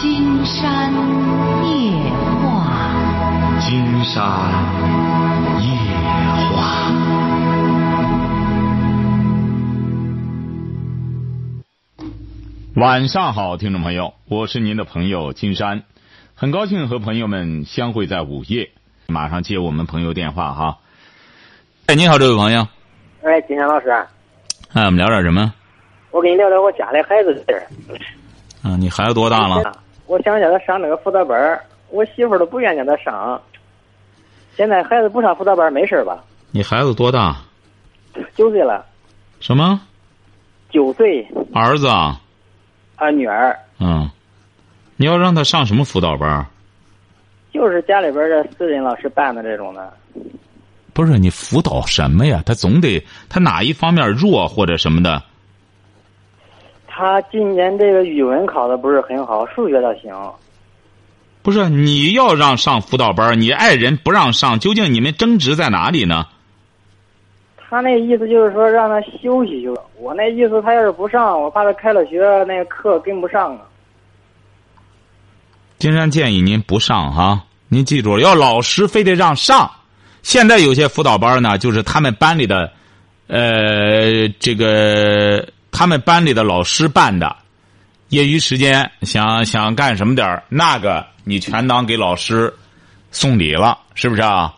金山夜话，金山夜话。晚上好，听众朋友，我是您的朋友金山，很高兴和朋友们相会在午夜。马上接我们朋友电话哈。哎，你好，这位朋友。哎，金山老师。哎，我们聊点什么？我跟你聊聊我家里孩子的事儿。啊，你孩子多大了？我想叫他上那个辅导班儿，我媳妇儿都不愿叫他上。现在孩子不上辅导班儿没事吧？你孩子多大？九岁了。什么？九岁。儿子啊？啊，女儿。嗯。你要让他上什么辅导班儿？就是家里边的私人老师办的这种的。不是你辅导什么呀？他总得他哪一方面弱或者什么的？他今年这个语文考的不是很好，数学倒行。不是你要让上辅导班，你爱人不让上，究竟你们争执在哪里呢？他那意思就是说让他休息休息。我那意思，他要是不上，我怕他开了学那个课跟不上啊。金山建议您不上哈，您记住了，要老师非得让上。现在有些辅导班呢，就是他们班里的，呃，这个他们班里的老师办的，业余时间想想干什么点儿，那个你全当给老师送礼了，是不是啊？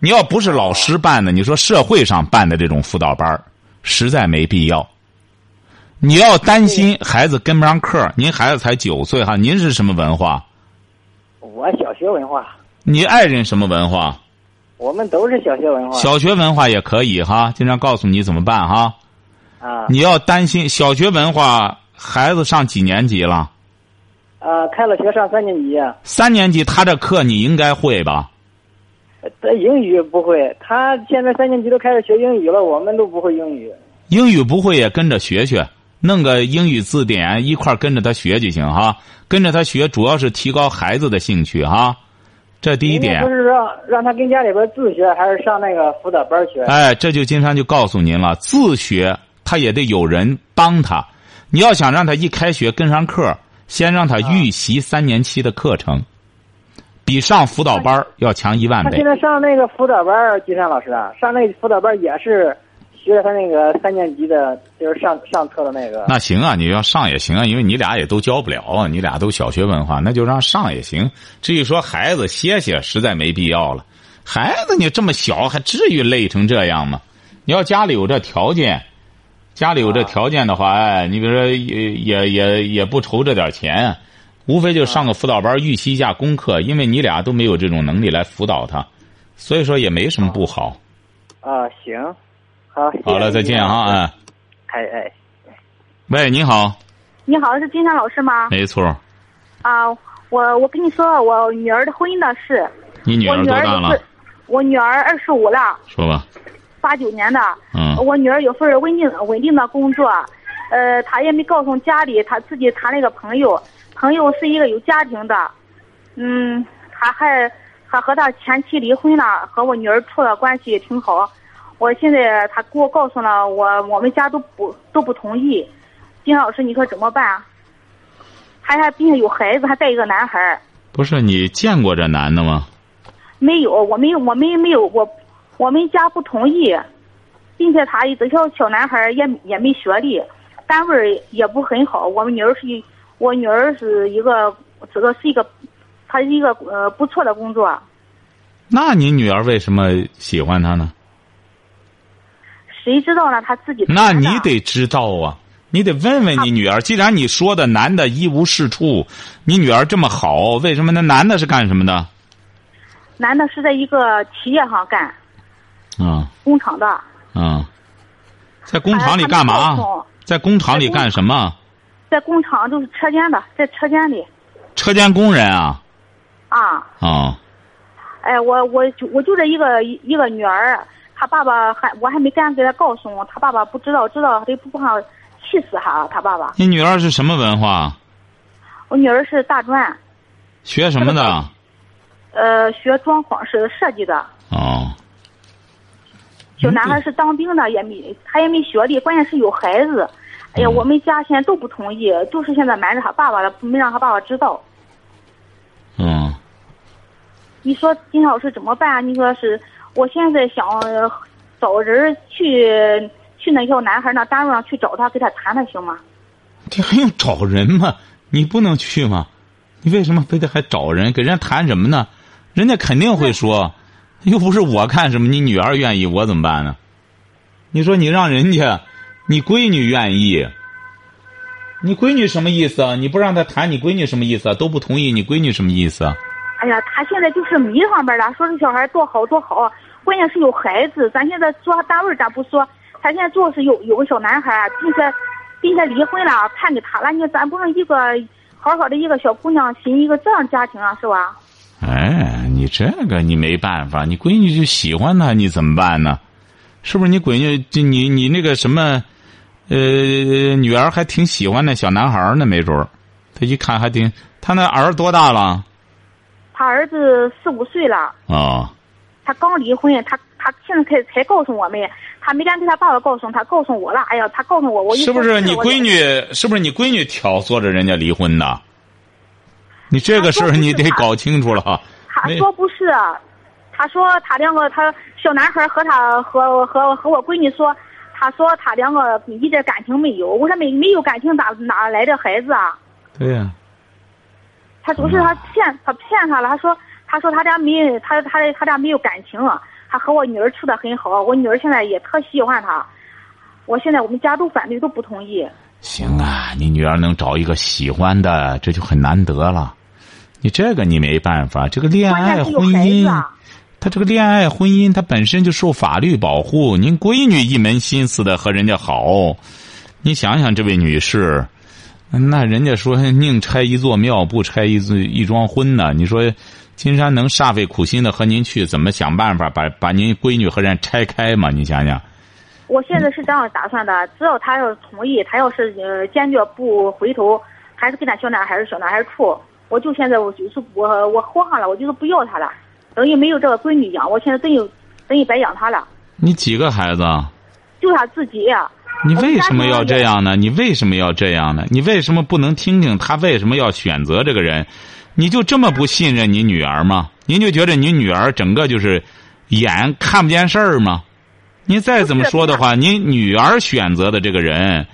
你要不是老师办的，你说社会上办的这种辅导班实在没必要。你要担心孩子跟不上课，您孩子才九岁哈，您是什么文化？我小学文化。你爱人什么文化？我们都是小学文化。小学文化也可以哈，经常告诉你怎么办哈。啊。你要担心小学文化，孩子上几年级了？啊，开了学上三年级。三年级他这课你应该会吧？他英语不会，他现在三年级都开始学英语了，我们都不会英语。英语不会也跟着学学，弄个英语字典一块跟着他学就行哈。跟着他学，主要是提高孩子的兴趣哈。这第一点。不是让让他跟家里边自学，还是上那个辅导班学？哎，这就经常就告诉您了，自学他也得有人帮他。你要想让他一开学跟上课，先让他预习三年期的课程，比上辅导班要强一万倍。他现在上那个辅导班，金山老师啊，上那个辅导班也是。学他那个三年级的，就是上上课的那个。那行啊，你要上也行啊，因为你俩也都教不了啊，你俩都小学文化，那就让上也行。至于说孩子歇歇，实在没必要了。孩子你这么小，还至于累成这样吗？你要家里有这条件，家里有这条件的话，哎，你比如说也也也也不愁这点钱，无非就上个辅导班预习一下功课，因为你俩都没有这种能力来辅导他，所以说也没什么不好。啊，行。好，好了，再见啊！哎，哎哎，喂，你好，你好，是金山老师吗？没错。啊，我我跟你说，我女儿的婚姻的事。你女儿多大了？我女儿二十五了。说吧。八九年的。嗯。我女儿有份稳定稳定的工作，呃，她也没告诉家里，她自己谈了一个朋友，朋友是一个有家庭的，嗯，她还还和她前妻离婚了，和我女儿处的关系也挺好。我现在他给我告诉了我，我们家都不都不同意。金老师，你说怎么办？还还并且有孩子，还带一个男孩不是你见过这男的吗？没有，我没有我们没有，我我们家不同意，并且他这小小男孩也也没学历，单位也不很好。我们女儿是一，我女儿是一个，这个是一个，她是一个呃不错的工作。那你女儿为什么喜欢他呢？谁知道呢？他自己。那你得知道啊！你得问问你女儿。既然你说的男的一无是处，你女儿这么好，为什么那男的是干什么的？男的是在一个企业上干。啊。工厂的。啊。在工厂里干嘛？在工厂里干什么？在工厂就是车间的，在车间里。车间工人啊。啊。啊。哎，我我就我就这一个一个女儿。她爸爸还我还没敢给她告诉，我，她爸爸不知道，知道得不怕气死他。他爸爸。你女儿是什么文化？我女儿是大专。学什么的？呃，学装潢是设计的。哦。小男孩是当兵的，也没他也没学历，关键是有孩子。哎呀，我们家现在都不同意，就是现在瞒着他爸爸了，没让他爸爸知道。嗯你说金老师怎么办？你说是，我现在想呃找人去去那小男孩那单位上去找他，跟他谈谈行吗？这还用找人吗？你不能去吗？你为什么非得还找人？给人家谈什么呢？人家肯定会说，又不是我看什么，你女儿愿意，我怎么办呢？你说你让人家，你闺女愿意，你闺女什么意思啊？你不让她谈，你闺女什么意思啊？都不同意，你闺女什么意思啊？哎呀，他现在就是迷上边了，说这小孩多好多好，关键是有孩子。咱现在说单位咱不说，他现在做是有有个小男孩，并且并且离婚了，判给他了。你咱不能一个好好的一个小姑娘寻一个这样家庭啊，是吧？哎，你这个你没办法，你闺女就喜欢他，你怎么办呢？是不是你闺女就你你那个什么，呃，女儿还挺喜欢那小男孩呢？没准儿，他一看还挺，他那儿多大了？他儿子四五岁了，啊、他刚离婚，他他现在才才告诉我们，他没敢给他爸爸告诉，他告诉我了。哎呀，他告诉我，我是不是你闺女？是不是你闺女挑唆着人家离婚的？你这个事儿你得搞清楚了。他说不是，他说他两个他小男孩和他和和和我闺女说，他说他两个一点感情没有。我说没没有感情哪哪来的孩子啊？对呀、他说是他骗他骗他了。他说他说他俩没他他他俩没有感情，他和我女儿处的很好，我女儿现在也特喜欢他。我现在我们家都反对，都不同意。行啊，你女儿能找一个喜欢的，这就很难得了。你这个你没办法，这个恋爱婚姻，啊。他这个恋爱婚姻，他本身就受法律保护。您闺女一门心思的和人家好，你想想这位女士，那人家说宁拆一座庙，不拆一座一桩婚呢。你说金山能煞费苦心的和您去怎么想办法把把您闺女和人拆开吗？你想想，我现在是这样打算的，只要他要同意，他要是坚决不回头，还是跟那小男孩儿小男孩儿处，我就现在我就是我我豁上了，我就是不要他了，等于没有这个闺女养，我现在等于等于白养他了，你几个孩子啊？就他自己呀、你为什么要这样呢？你为什么要这样呢？你为什么不能听听他为什么要选择这个人？你就这么不信任你女儿吗？您就觉得你女儿整个就是眼看不见事儿吗？您再怎么说的话，您女儿选择的这个人，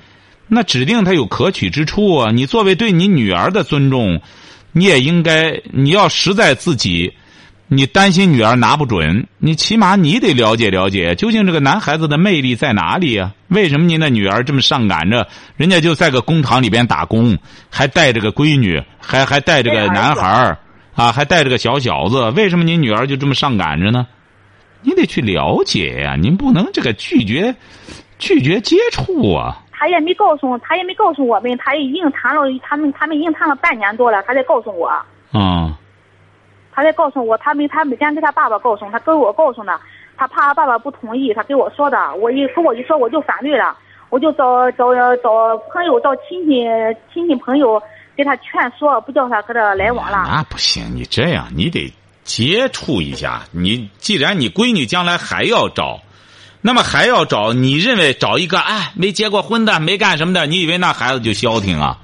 那指定他有可取之处啊！你作为对你女儿的尊重，你也应该，你要实在自己。你担心女儿拿不准，你起码你得了解了解，究竟这个男孩子的魅力在哪里呀、为什么您的女儿这么上赶着？人家就在个工厂里边打工，还带着个闺女，还还带着个男孩儿啊，还带着个小小子，为什么您女儿就这么上赶着呢？你得去了解呀、您不能这个拒绝拒绝接触啊。他也没告诉他也没告诉我们，他已经谈了，他们他们已经谈了半年多了，他才告诉我，嗯，他才告诉我，他没他每天跟他爸爸告诉，他跟我告诉呢，他怕他爸爸不同意，他跟我说的，我一跟我一说我就反对了，我就找找找朋友找亲戚亲戚朋友给他劝说，不叫他跟他来往了。那不行，你这样你得接触一下。你既然你闺女将来还要找，那么还要找，你认为找一个哎没结过婚的，没干什么的，你以为那孩子就消停啊？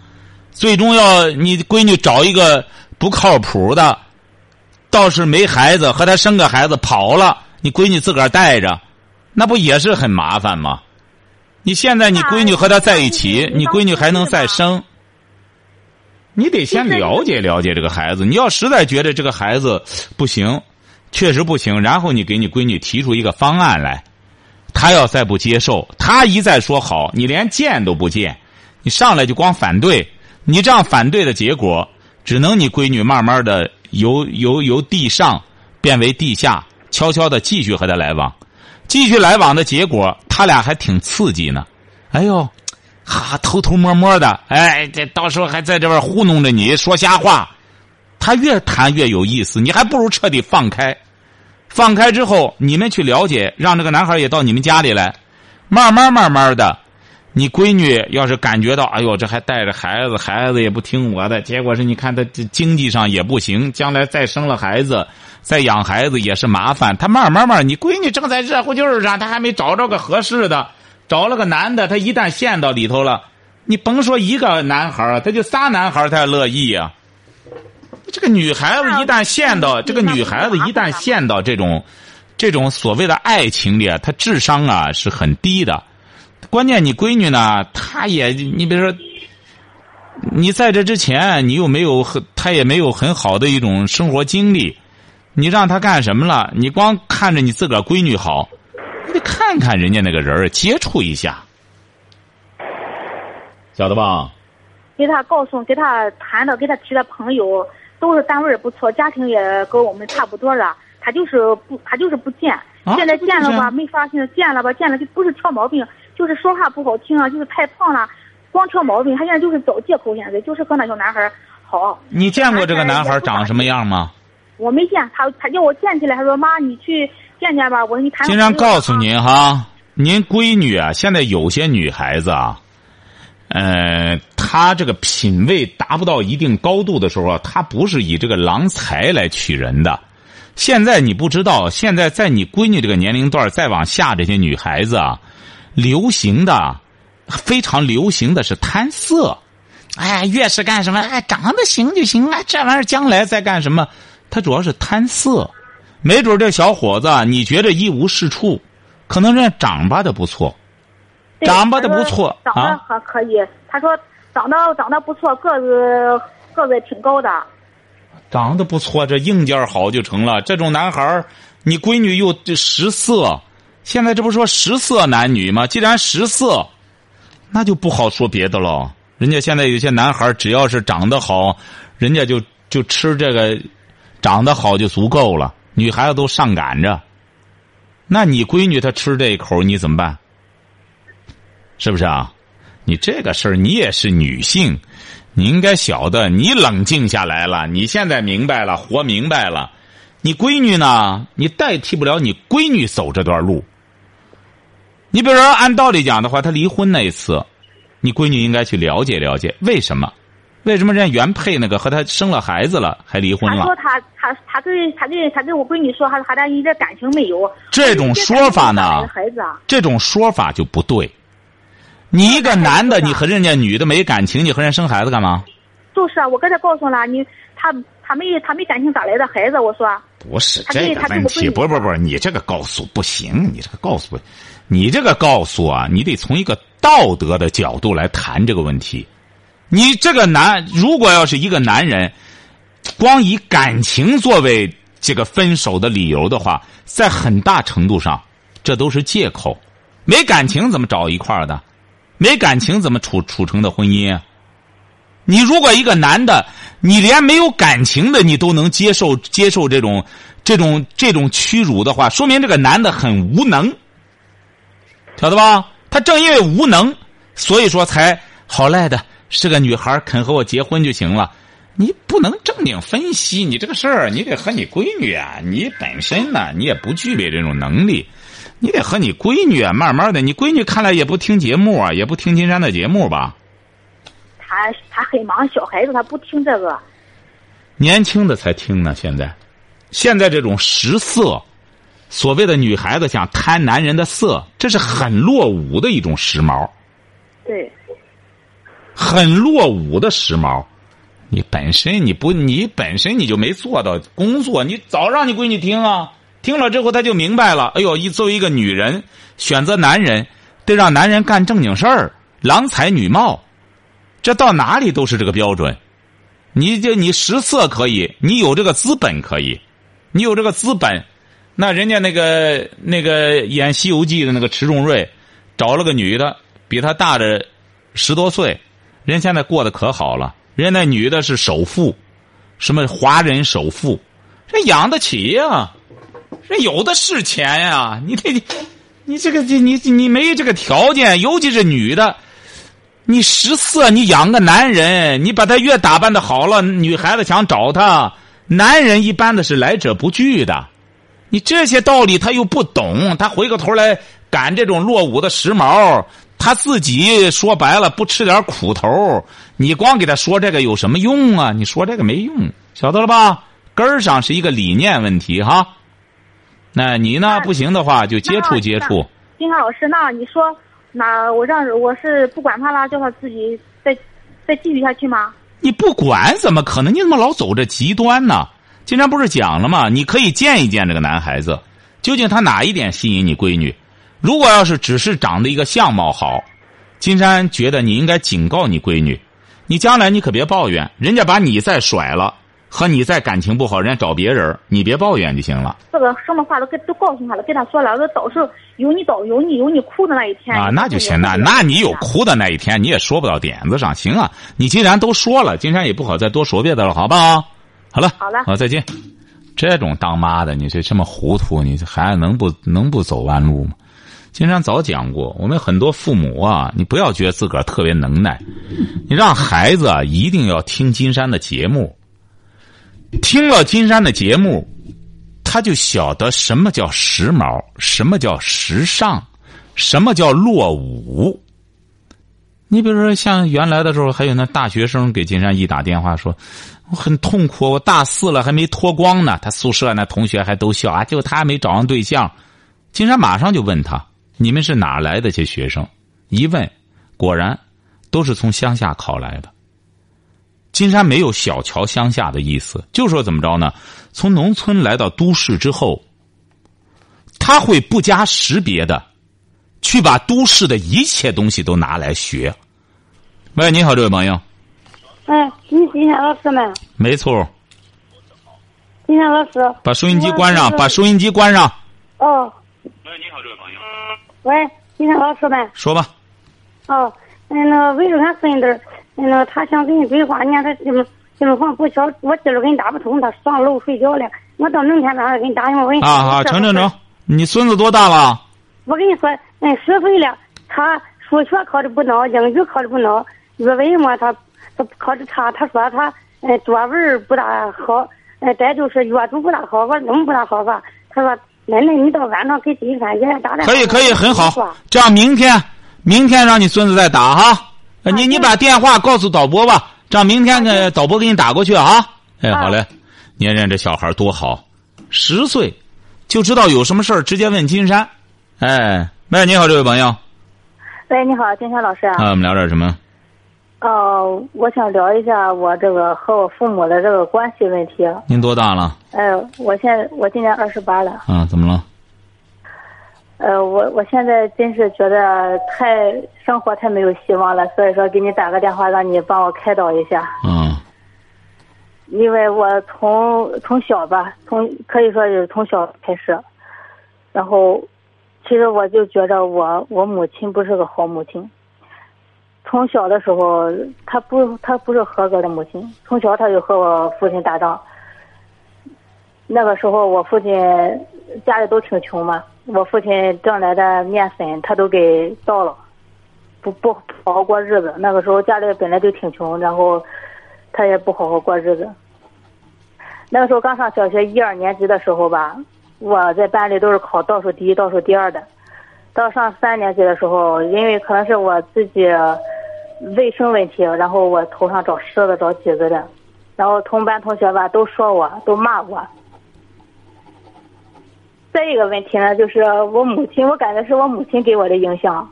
最终要你闺女找一个不靠谱的，倒是没孩子，和他生个孩子跑了，你闺女自个儿带着，那不也是很麻烦吗？你现在你闺女和他在一起，你闺女还能再生？你得先了解了解这个孩子。你要实在觉得这个孩子不行，确实不行，然后你给你闺女提出一个方案来。他要再不接受，他一再说好，你连见都不见，你上来就光反对，你这样反对的结果，只能你闺女慢慢的由由由地上变为地下，悄悄的继续和他来往，继续来往的结果，他俩还挺刺激呢。哎呦，哈，偷偷摸摸的，哎，这到时候还在这边糊弄着你说瞎话，他越谈越有意思，你还不如彻底放开。放开之后，你们去了解，让这个男孩也到你们家里来，慢慢慢慢的，你闺女要是感觉到，哎呦，这还带着孩子，孩子也不听我的，结果是你看他这经济上也不行，将来再生了孩子，再养孩子也是麻烦。他慢慢慢，你闺女正在热乎劲儿上，他还没找着个合适的，找了个男的，他一旦陷到里头了，你甭说一个男孩儿，他就仨男孩儿他也乐意呀、这个女孩子一旦陷到这个女孩子一旦陷到这种这种所谓的爱情里啊，她智商啊是很低的。关键你闺女呢，她也你比如说，你在这之前你又没有很，她也没有很好的一种生活经历，你让她干什么了？你光看着你自个儿闺女好，你得看看人家那个人儿，接触一下，晓得吧？给他告诉，给他谈的，给他提的朋友都是单位不错，家庭也跟我们差不多了。他就是不，他就是不见。啊现在见了吧，没发现；见了吧，见了就不是挑毛病，就是说话不好听啊，就是太胖了，光挑毛病。他现在就是找借口，现在就是和那小男孩好。你见过这个男孩长什么样吗？我没见他，他叫我见起来，他说妈，你去见见吧。我说你谈。经常告诉您哈，您闺女啊，现在有些女孩子啊，呃，他这个品味达不到一定高度的时候啊，她不是以这个郎才来取人的。现在你不知道，现在在你闺女这个年龄段再往下，这些女孩子啊，流行的非常流行的是贪色。哎，越是干什么，哎，长得行就行，了，这玩意儿将来再干什么，他主要是贪色。没准这小伙子你觉得一无是处，可能人家长吧的不错，长得的不错长得啊。还可以。他说长得长得不错，个子个子也挺高的。长得不错，这硬件好就成了。这种男孩儿你闺女又这食色，现在这不说食色男女吗？既然食色，那就不好说别的了。人家现在有些男孩儿只要是长得好，人家就就吃这个，长得好就足够了。女孩子都上赶着，那你闺女她吃这一口，你怎么办？是不是啊？你这个事儿，你也是女性，你应该晓得，你冷静下来了，你现在明白了，活明白了。你闺女呢？你代替不了你闺女走这段路。你比如说，按道理讲的话，她离婚那一次，你闺女应该去了解了解，为什么？为什么人家原配那个和她生了孩子了还离婚了他说？他他他对他对他跟我闺女说，他他俩一点感情没有。这种说法呢这种说法就不对。你一个男的，你和人家女的没感情，你和人生孩子干嘛？就是啊，我刚才告诉了你，他他没他没感情咋来的孩子？我说不是这个问题，对我闺女不不不，你这个告诉不行，你这个告诉不，你这个告诉啊，你得从一个道德的角度来谈这个问题。你这个男，如果要是一个男人，光以感情作为这个分手的理由的话，在很大程度上，这都是借口。没感情怎么找一块儿的？没感情怎么处处成的婚姻啊？你如果一个男的，你连没有感情的你都能接受接受这种这种这种屈辱的话，说明这个男的很无能，晓得吧？他正因为无能，所以说才好赖的是个女孩肯和我结婚就行了。你不能正经分析你这个事儿，你得和你闺女啊，你本身呢，你也不具备这种能力，你得和你闺女啊，慢慢的。你闺女看来也不听节目啊，也不听金山的节目吧？她她很忙，小孩子她不听这个。年轻的才听呢。现在，现在这种食色，所谓的女孩子想贪男人的色，这是很落伍的一种时髦，对，很落伍的时髦。你本身你不，你本身你就没做到工作，你早让你闺女听啊，听了之后他就明白了。哎呦，一作为一个女人，选择男人得让男人干正经事儿，郎才女貌，这到哪里都是这个标准。你就你食色可以，你有这个资本可以，你有这个资本，那人家那个那个演《西游记》的那个迟重瑞，找了个女的，比他大着十多岁，人现在过得可好了。人家那女的是首富，什么华人首富，这养得起呀、这有的是钱呀、你这你这个你你你没这个条件，尤其是女的。你食色，你养个男人，你把他越打扮的好了，女孩子想找他，男人一般的是来者不拒的。你这些道理他又不懂，他回过头来赶这种落伍的时髦，他自己说白了不吃点苦头，你光给他说这个有什么用啊？你说这个没用，晓得了吧？根儿上是一个理念问题哈。那你呢？不行的话就接触接触。金山老师，那你说，那我让我是不管他了，叫他自己再再继续下去吗？你不管怎么可能？你怎么老走这极端呢？金山不是讲了吗？你可以见一见这个男孩子，究竟他哪一点吸引你闺女？如果要是只是长得一个相貌好，金山觉得你应该警告你闺女，你将来你可别抱怨，人家把你再甩了，和你再感情不好，人家找别人，你别抱怨就行了。这个什么话都跟都告诉他了，跟他说了，说到时候有你倒有你有你哭的那一天啊，那就行，那那你有哭的那一天，你也说不到点子上，行啊。你既然都说了，金山也不好再多说别的了，好不好？好了，好了，好，再见。这种当妈的，你这这么糊涂，你这孩子能不能不走弯路吗？金山早讲过，我们很多父母啊，你不要觉得自个儿特别能耐，你让孩子啊一定要听金山的节目，听了金山的节目，他就晓得什么叫时髦，什么叫时尚，什么叫落伍。你比如说，像原来的时候，还有那大学生给金山一打电话说，我很痛苦，我大四了还没脱光呢。他宿舍那同学还都笑啊，就他还没找上对象。金山马上就问他。你们是哪来的些学生？一问，果然都是从乡下考来的。金山没有小瞧乡下的意思，就说怎么着呢？从农村来到都市之后，他会不加识别的去把都市的一切东西都拿来学。喂，你好，这位朋友。哎，你金山老师吗？没错。金山老师。把收音机关上，把收音机关上。哦。喂，你好，这位朋友。喂，金山老师呢。说吧。哦，嗯，那个围着俺孙子，那个他想给你规划，你看他这么这么话不小，我今儿给你打不通，他上楼睡觉了。我到明天早上给你打电话，我给你。啊啊，成成成，你孙子多大了？我跟你说，嗯，十岁了，他数学考的不孬，英语考的不孬，语文嘛他他考的差。他说他嗯作文不大好，嗯再就是阅读不大好。我怎么不大好吧？他说。奶奶，你到晚上给金山爷爷打电话。可以，可以，很好。这样，明天，明天让你孙子再打哈。你你把电话告诉导播吧，这样明天呢，导播给你打过去啊。哎，好嘞。你看这小孩多好，十岁就知道有什么事儿直接问金山。哎，喂，你好，这位朋友。喂，你好，金山老师啊。啊，我们聊点什么？哦，我想聊一下我这个和我父母的这个关系问题。您多大了？哎，我现我今年二十八了。啊，怎么了？呃，我我现在真是觉得太生活太没有希望了，所以说给你打个电话，让你帮我开导一下。嗯。因为我从从小吧，从可以说是从小开始，然后，其实我就觉得我我母亲不是个好母亲。从小的时候，她不，她不是合格的母亲。从小她就和我父亲打仗。那个时候我父亲家里都挺穷嘛，我父亲挣来的面粉他都给倒了，不不好好过日子。那个时候家里本来就挺穷，然后他也不好好过日子。那个时候刚上小学一二年级的时候吧，我在班里都是考倒数第一、倒数第二的。到上三年级的时候，因为可能是我自己。卫生问题，然后我头上长虱子、长疖子的，然后同班同学吧都说我，都骂我。再一个问题呢，就是我母亲，我感觉是我母亲给我的影响。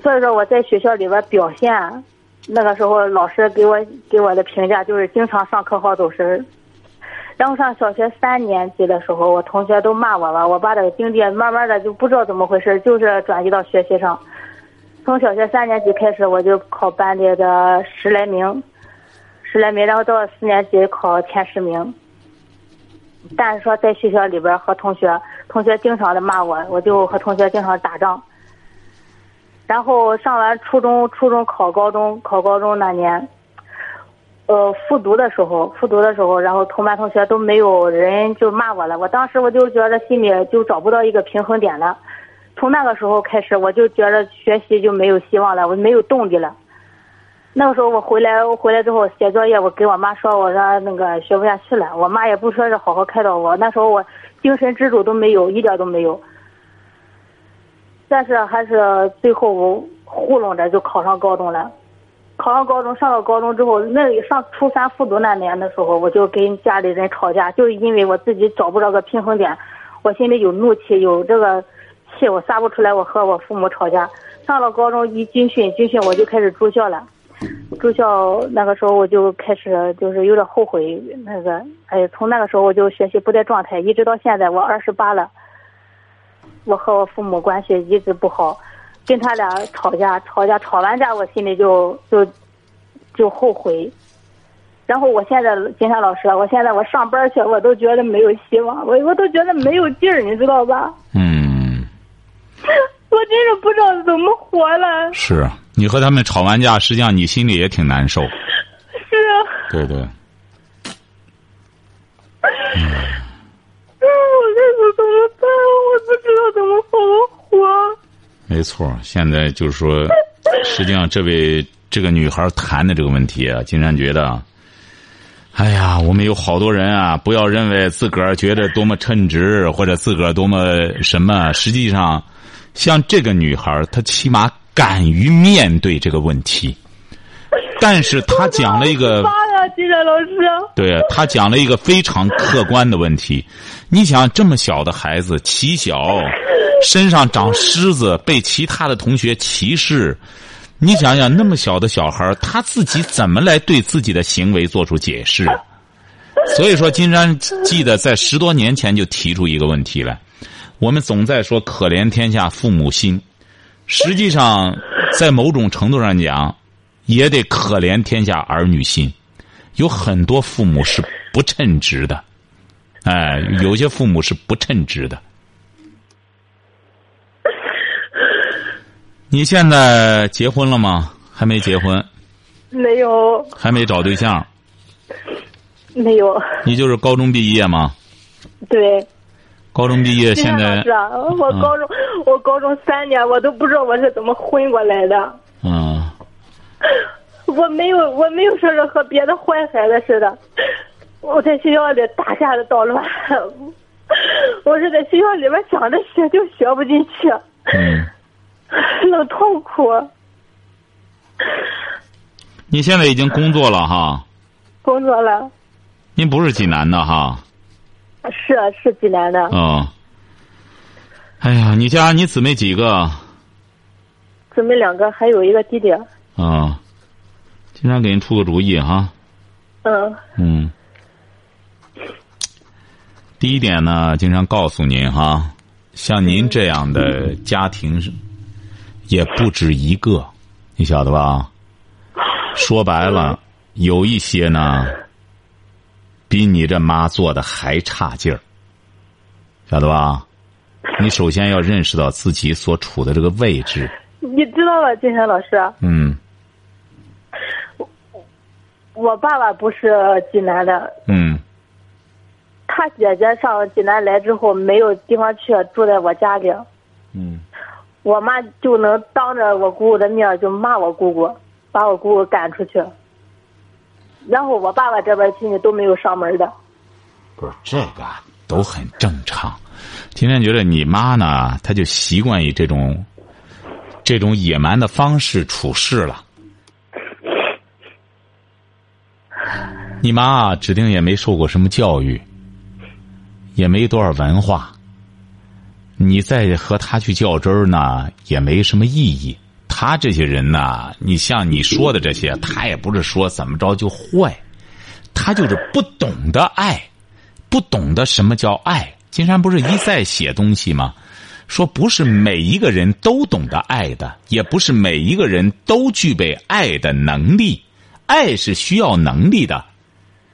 所以说我在学校里边表现，那个时候老师给我给我的评价就是经常上课好走神儿然后上小学三年级的时候，我同学都骂我了，我把这个精力慢慢的就不知道怎么回事，就是转移到学习上。从小学三年级开始，我就考班里的十来名，十来名，然后到四年级考前十名。但是说在学校里边和同学，同学经常的骂我，我就和同学经常打仗。然后上完初中，初中考高中，考高中那年，呃，复读的时候，复读的时候，然后同班同学都没有人就骂我了。我当时我就觉得心里就找不到一个平衡点了。从那个时候开始，我就觉得学习就没有希望了，我没有动力了。那个时候我回来，我回来之后写作业，我给我妈说，我说那个学不下去了。我妈也不说是好好开导我，那时候我精神支柱都没有，一点都没有。但是还是最后我糊弄着就考上高中了。考上高中，上了高中之后，那上初三复读那年的时候，我就跟家里人吵架，就是因为我自己找不着个平衡点，我心里有怒气，有这个。气我撒不出来，我和我父母吵架。上了高中一军训，军训我就开始住校了。住校那个时候我就开始就是有点后悔，那个哎，从那个时候我就学习不在状态，一直到现在我二十八了，我和我父母关系一直不好，跟他俩吵架，吵架吵完架我心里就就就后悔，然后我现在金山老师，我现在我上班去我都觉得没有希望，我我都觉得没有劲儿，你知道吧？嗯，真是不知道怎么活了。是你和他们吵完架，实际上你心里也挺难受。是啊。对对，嗯，我这是怎么办？我不知道怎么好好活。没错。现在就是说，实际上这位这个女孩谈的这个问题啊，金山觉得，哎呀，我们有好多人啊，不要认为自个儿觉得多么称职，或者自个儿多么什么，实际上，像这个女孩，她起码敢于面对这个问题。但是她讲了一个。金山老师。对他讲了一个非常客观的问题，你想这么小的孩子，起小，身上长虱子，被其他的同学歧视，你想想那么小的小孩，他自己怎么来对自己的行为做出解释？所以说，金山记得在十多年前就提出一个问题来，我们总在说可怜天下父母心，实际上在某种程度上讲，也得可怜天下儿女心。有很多父母是不称职的，哎，有些父母是不称职的。你现在结婚了吗？还没结婚？没有。还没找对象？没有。你就是高中毕业吗？对。高中毕业现在。是啊，我高中我高中三年，我都不知道我是怎么混过来的。嗯。我没有，我没有说是和别的坏孩子似的。我在学校里打架的捣乱，我是在学校里面想着学就学不进去，嗯，老痛苦。你现在已经工作了哈？工作了。您不是济南的哈？是啊是济南的。哦。哎呀，你家你姊妹几个？姊妹两个，还有一个弟弟。啊。经常给人出个主意哈。嗯。嗯。第一点呢，经常告诉您哈，像您这样的家庭也不止一个，你晓得吧？说白了，有一些呢，比你这妈做的还差劲儿，晓得吧？你首先要认识到自己所处的这个位置。你知道吧，金山老师？嗯。我爸爸不是济南的。嗯。他姐姐上济南来之后，没有地方去，住在我家里。嗯。我妈就能当着我姑姑的面就骂我姑姑，把我姑姑赶出去。然后我爸爸这边亲戚都没有上门的。不是这个都很正常。今天觉得你妈呢，她就习惯于这种这种野蛮的方式处事了。你妈指定也没受过什么教育，也没多少文化。你再和他去较真儿呢，也没什么意义。他这些人呢，你像你说的这些，他也不是说怎么着就坏，他就是不懂得爱，不懂得什么叫爱。金山不是一再写东西吗？说不是每一个人都懂得爱的，也不是每一个人都具备爱的能力。爱是需要能力的。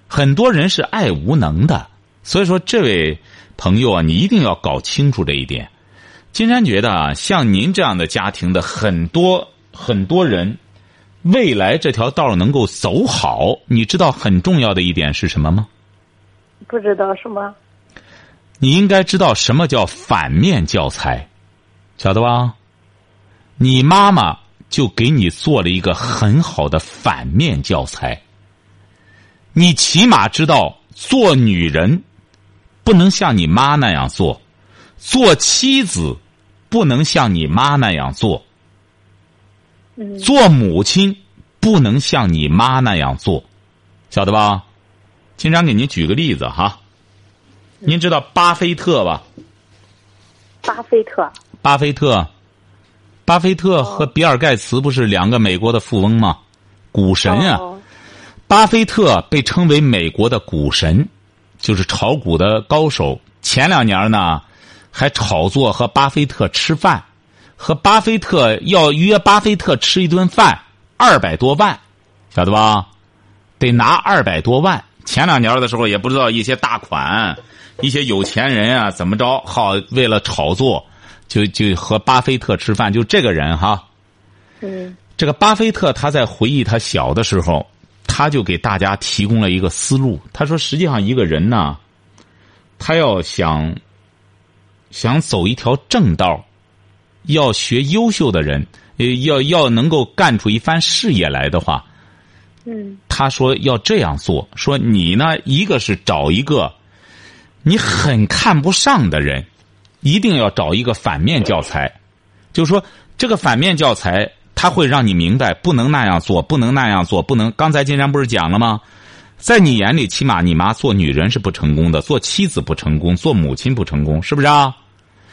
很多人是爱无能的，所以说，这位朋友啊，你一定要搞清楚这一点。金山觉得啊，像您这样的家庭的很多很多人，未来这条道能够走好，你知道很重要的一点是什么吗？不知道什么。你应该知道什么叫反面教材，晓得吧？你妈妈就给你做了一个很好的反面教材。你起码知道，做女人不能像你妈那样做，做妻子不能像你妈那样做，做母亲不能像你妈那样做，晓得吧？经常给您举个例子哈，您知道巴菲特吧？巴菲特。巴菲特，巴菲特和比尔盖茨不是两个美国的富翁吗？股神啊。哦巴菲特被称为美国的股神，就是炒股的高手。前两年呢，还炒作和巴菲特吃饭，和巴菲特要约巴菲特吃一顿饭，二百多万，晓得吧？得拿二百多万。前两年的时候，也不知道一些大款、一些有钱人啊怎么着，好为了炒作，就就和巴菲特吃饭。就这个人哈，嗯这个巴菲特他在回忆他小的时候，他就给大家提供了一个思路。他说，实际上一个人呢，他要想想走一条正道，要学优秀的人，呃，要要能够干出一番事业来的话，嗯他说要这样做：说你呢，一个是找一个你很看不上的人，一定要找一个反面教材，就是说这个反面教材，他会让你明白不能那样做，不能那样做，不能。刚才金山不是讲了吗？在你眼里，起码你妈做女人是不成功的，做妻子不成功，做母亲不成功，是不是啊？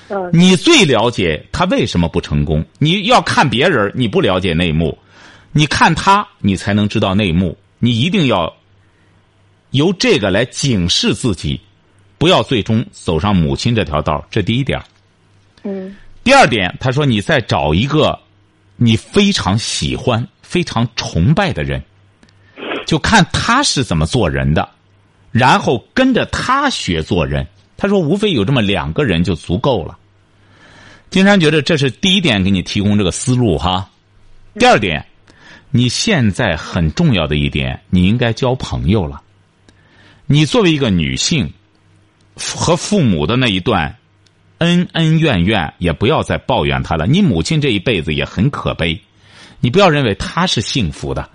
嗯你最了解她为什么不成功。你要看别人，你不了解内幕；你看她，你才能知道内幕。你一定要由这个来警示自己，不要最终走上母亲这条道。这第一点。嗯第二点，他说你再找一个你非常喜欢、非常崇拜的人，就看他是怎么做人的，然后跟着他学做人。他说，无非有这么两个人就足够了。金山觉得这是第一点，给你提供这个思路哈。第二点，你现在很重要的一点，你应该交朋友了。你作为一个女性，和父母的那一段恩恩怨怨，也不要再抱怨他了。你母亲这一辈子也很可悲，你不要认为她是幸福的，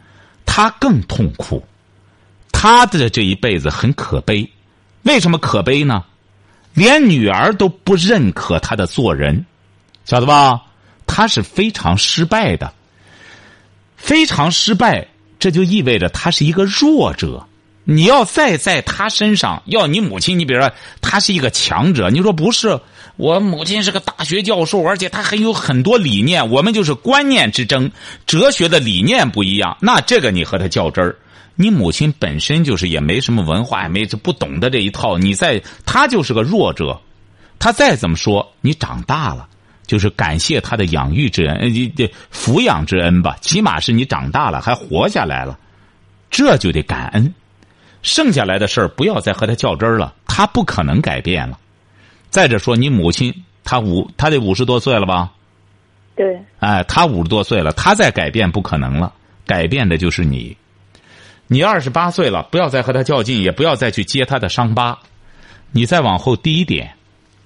他更痛苦，他的这一辈子很可悲。为什么可悲呢？连女儿都不认可他的做人，晓得吧？他是非常失败的，非常失败，这就意味着他是一个弱者。你要再在他身上，要你母亲，你比如说他是一个强者，你说不是？我母亲是个大学教授，而且她还有很多理念，我们就是观念之争，哲学的理念不一样，那这个你和她较真儿。你母亲本身就是也没什么文化，也没不懂得这一套，你在她就是个弱者，她再怎么说，你长大了，就是感谢她的养育之恩，呃，这抚养之恩吧，起码是你长大了还活下来了，这就得感恩。剩下来的事儿不要再和她较真儿了，她不可能改变了。再者说，你母亲她五，她得五十多岁了吧？对，哎，她五十多岁了，她再改变不可能了，改变的就是你。你二十八岁了，不要再和她较劲，也不要再去揭她的伤疤。你再往后，第一点，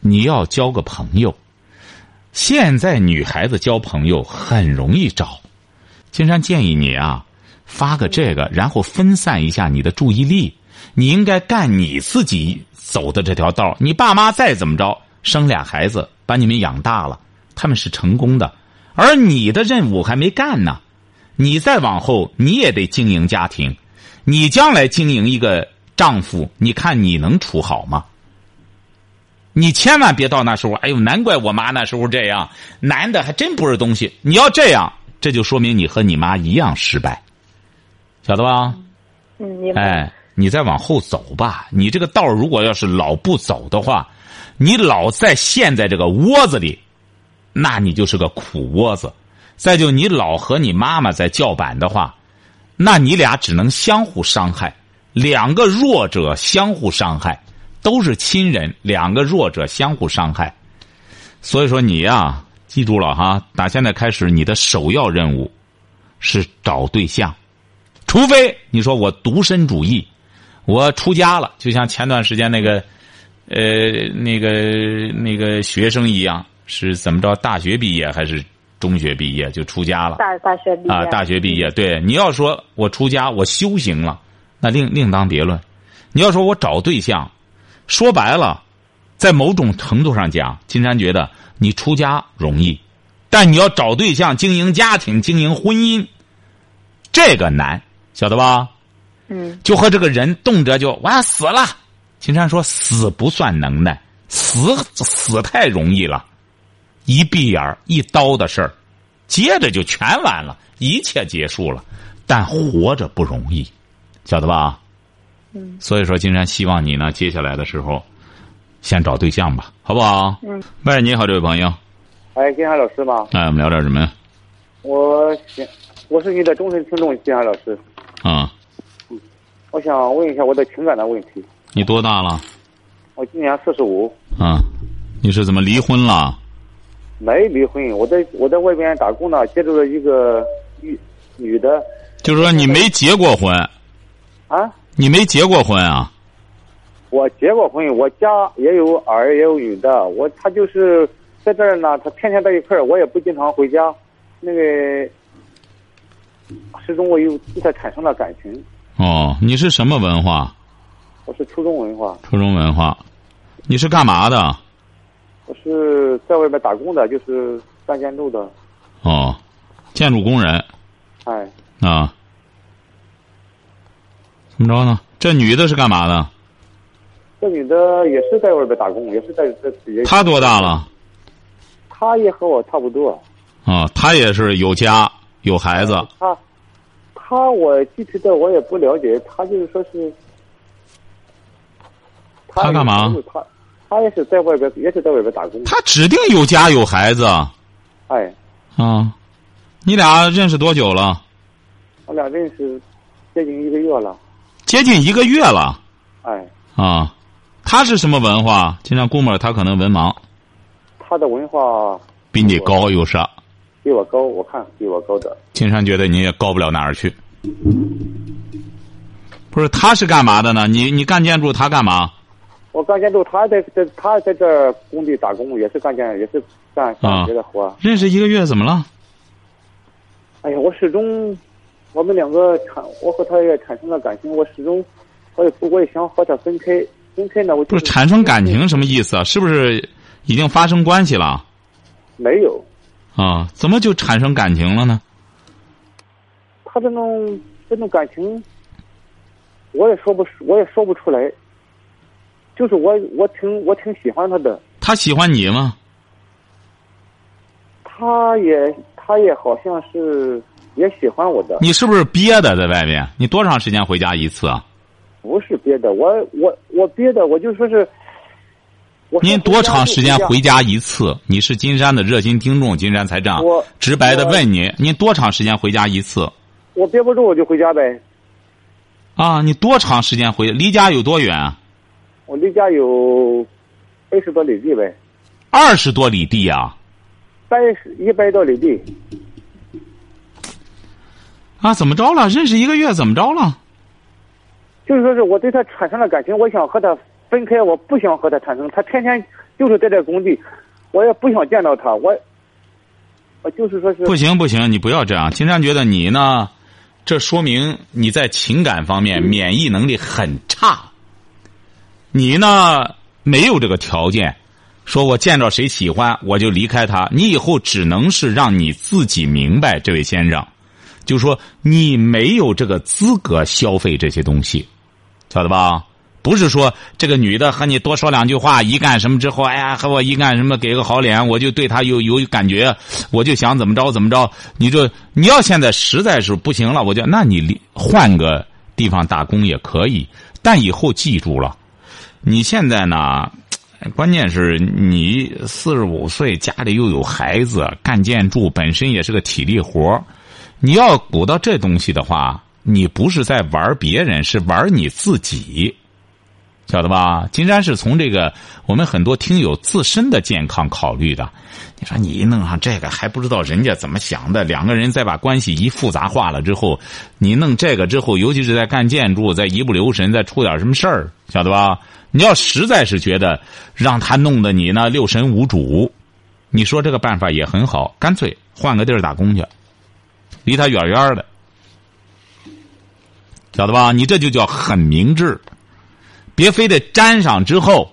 你要交个朋友。现在女孩子交朋友很容易找，金山建议你啊，发个这个，然后分散一下你的注意力。你应该干你自己走的这条道。你爸妈再怎么着，生俩孩子把你们养大了，他们是成功的，而你的任务还没干呢。你再往后，你也得经营家庭。你将来经营一个丈夫，你看你能处好吗？你千万别到那时候，哎呦，难怪我妈那时候这样，男的还真不是东西。你要这样，这就说明你和你妈一样失败，晓得吧？嗯，明白。哎，你再往后走吧。你这个道如果要是老不走的话，你老在陷在这个窝子里，那你就是个苦窝子。再就你老和你妈妈在叫板的话，那你俩只能相互伤害，两个弱者相互伤害，都是亲人，两个弱者相互伤害。所以说你呀、记住了哈，打现在开始，你的首要任务是找对象。除非你说我独身主义，我出家了，就像前段时间那个，呃，那个那个学生一样，是怎么着？大学毕业还是中学毕业就出家了？大大学毕业啊，大学毕业，对，你要说我出家，我修行了，那另另当别论。你要说我找对象，说白了，在某种程度上讲，金山觉得你出家容易，但你要找对象、经营家庭、经营婚姻，这个难，晓得吧？嗯就和这个人动辄就我要死了。金山说死不算能耐，死死太容易了，一闭眼一刀的事儿，接着就全完了，一切结束了。但活着不容易，晓得吧？嗯。所以说，金山希望你呢，接下来的时候，先找对象吧，好不好？嗯。喂，你好，这位朋友。哎，金山老师吗？哎，我们聊点什么呀？我想，我是你的忠实听众，金山老师。啊。我想问一下我的情感的问题。你多大了？我今年四十五。啊，你是怎么离婚了？没离婚，我在我在外边打工呢，接触了一个女女的。就是说你没结过婚。啊？你没结过婚啊？我结过婚，我家也有儿也有女的。我他就是在这儿呢，他天天在一块儿，我也不经常回家。那个始终我又对他产生了感情。哦，你是什么文化？我是初中文化。初中文化，你是干嘛的？我是在外面打工的，就是干建筑的。哦，建筑工人。哎。啊。怎么着呢？这女的是干嘛的？这女的也是在外边打工，也是在这也。她多大了？她也和我差不多。啊，她也是有家有孩子。她，她我具体的我也不了解，他就是说是。他干嘛？他他也是在外边，也是在外边打工。他指定有家有孩子。哎。啊，你俩认识多久了？我俩认识接近一个月了。接近一个月了。哎。啊，他是什么文化？经常估摸他可能文盲。他的文化比你高有啥？比我高，我看比我高的。青山觉得你也高不了哪儿去。不是，他是干嘛的呢？你你干建筑，他干嘛？我干建筑，他在在他在这工地打工，也是干建，也是干干别的活。认识一个月怎么了？哎呀，我始终，我们两个产，我和他也产生了感情。我始终，我也不，我也想和他分开。分开呢，我不是产生感情什么意思啊？是不是已经发生关系了？没有。啊，怎么就产生感情了呢？他这种这种感情，我也说不，我也说不出来。就是我，我挺我挺喜欢他的。他喜欢你吗？他也，他也好像是也喜欢我的。你是不是憋的在外面？你多长时间回家一次啊？不是憋的，我我我憋的，我就说是。您多长时间回家一次？你是金山的热心听众，金山才这样直白的问你：您多长时间回家一次？我憋不住，我就回家呗。啊，你多长时间回？离家有多远啊？我离家有二十多里地呗。二十多里地啊？百一百多里地。啊，怎么着了？认识一个月，怎么着了？就是说是我对他产生了感情，我想和他分开，我不想和他产生。他天天就是在这工地，我也不想见到他。我，我就是说是不行不行，你不要这样。金山觉得你呢，这说明你在情感方面免疫能力很差。你呢，没有这个条件，说我见着谁喜欢我就离开他。你以后只能是让你自己明白，这位先生，就说你没有这个资格消费这些东西。晓得吧？不是说这个女的和你多说两句话，一干什么之后，哎呀，和我一干什么，给个好脸，我就对她有有感觉，我就想怎么着怎么着。你这你要现在实在是不行了，我就那你换个地方打工也可以。但以后记住了，你现在呢，关键是你四十五岁，家里又有孩子，干建筑本身也是个体力活你要鼓捣这东西的话。你不是在玩别人，是玩你自己，晓得吧？金山是从这个我们很多听友自身的健康考虑的。你说你一弄上这个，还不知道人家怎么想的。两个人再把关系一复杂化了之后，你弄这个之后，尤其是在干建筑，再一不留神，再出点什么事儿，晓得吧？你要实在是觉得让他弄得你呢六神无主，你说这个办法也很好，干脆换个地儿打工去，离他远远的。晓得吧？你这就叫很明智，别非得沾上之后，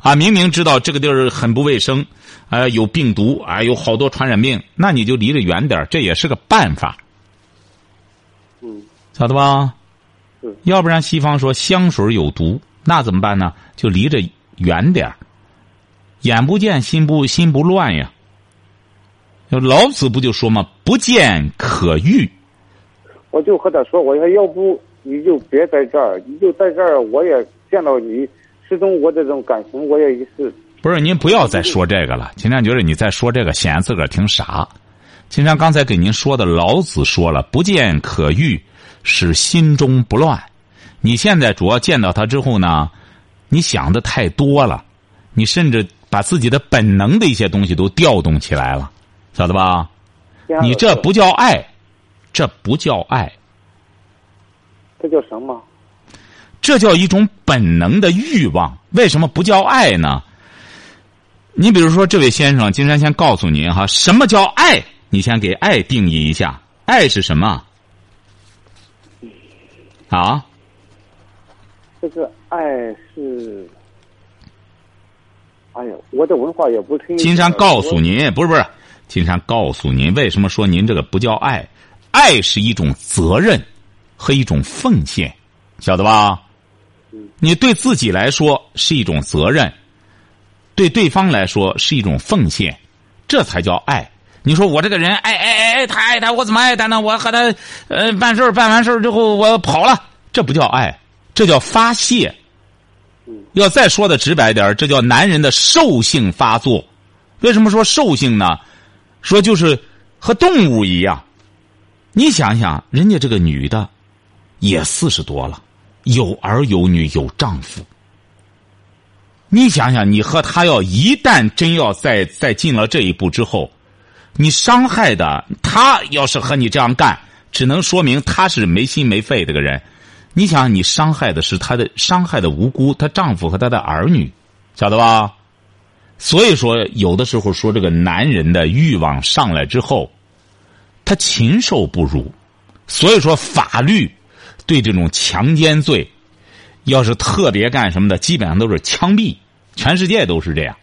啊，明明知道这个地儿很不卫生，啊，有病毒，啊，有好多传染病，那你就离着远点这也是个办法。嗯，晓得吧？嗯，要不然西方说香水有毒，那怎么办呢？就离着远点眼不见心不心不乱呀。老子不就说嘛，不见可欲。我就和他说，我说要不你就别在这儿，你就在这儿，我也见到你，始终我这种感情我也一是。不是您不要再说这个了，秦山觉得你再说这个显得自个儿挺傻。秦山刚才给您说的，老子说了，不见可欲，使心中不乱。你现在主要见到他之后呢，你想的太多了，你甚至把自己的本能的一些东西都调动起来了，晓得吧？你这不叫爱，这不叫爱，这叫什么？这叫一种本能的欲望。为什么不叫爱呢？你比如说，这位先生，金山先告诉您哈，什么叫爱？你先给爱定义一下，爱是什么？啊？这个爱是，哎呀，我的文化也不听。金山告诉您，不是不是，金山告诉您，为什么说您这个不叫爱？爱是一种责任和一种奉献，晓得吧？你对自己来说是一种责任，对对方来说是一种奉献，这才叫爱。你说我这个人爱爱爱爱他爱他，我怎么爱他呢？我和他呃办事办完事之后我跑了，这不叫爱，这叫发泄。要再说的直白点这叫男人的兽性发作。为什么说兽性呢？说就是和动物一样。你想想，人家这个女的也四十多了，有儿有女有丈夫。你想想，你和他要一旦真要再再进了这一步之后。你伤害的他，要是和你这样干，只能说明他是没心没肺这个人。你想，你伤害的是他的伤害的无辜，她丈夫和她的儿女，晓得吧？所以说，有的时候说这个男人的欲望上来之后，他禽兽不如。所以说，法律对这种强奸罪，要是特别干什么的，基本上都是枪毙，全世界都是这样。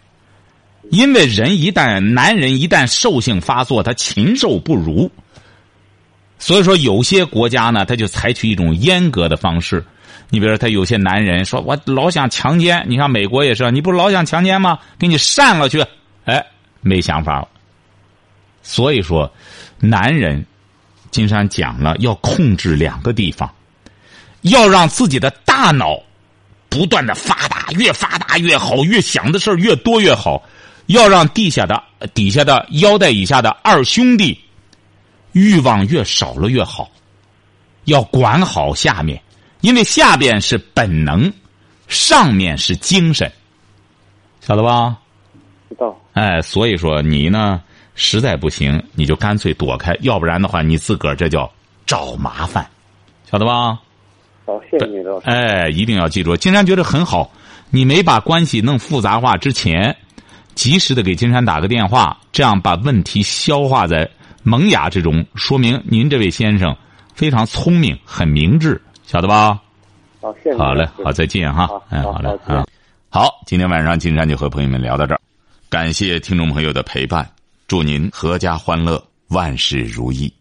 因为人一旦男人一旦兽性发作，他禽兽不如。所以说，有些国家呢，他就采取一种阉割的方式。你比如说，他有些男人说：“我老想强奸。”你看美国也是，你不老想强奸吗？给你扇了去，哎，没想法了。所以说，男人，金山讲了，要控制两个地方，要让自己的大脑不断的发达，越发达越好，越想的事儿越多越好。要让地下的、底下的、腰带以下的二兄弟欲望越少了越好，要管好下面，因为下边是本能，上面是精神，晓得吧？知道。哎，所以说你呢，实在不行，你就干脆躲开，要不然的话，你自个儿这叫找麻烦，晓得吧？好，谢谢你，老师。哎，一定要记住，金山觉得很好，你没把关系弄复杂化之前。及时的给金山打个电话，这样把问题消化在萌芽之中，说明您这位先生非常聪明，很明智，晓得吧？好，谢谢。好嘞，好，再见哈。哎，好嘞，啊，好，今天晚上金山就和朋友们聊到这儿，感谢听众朋友的陪伴，祝您阖家欢乐，万事如意。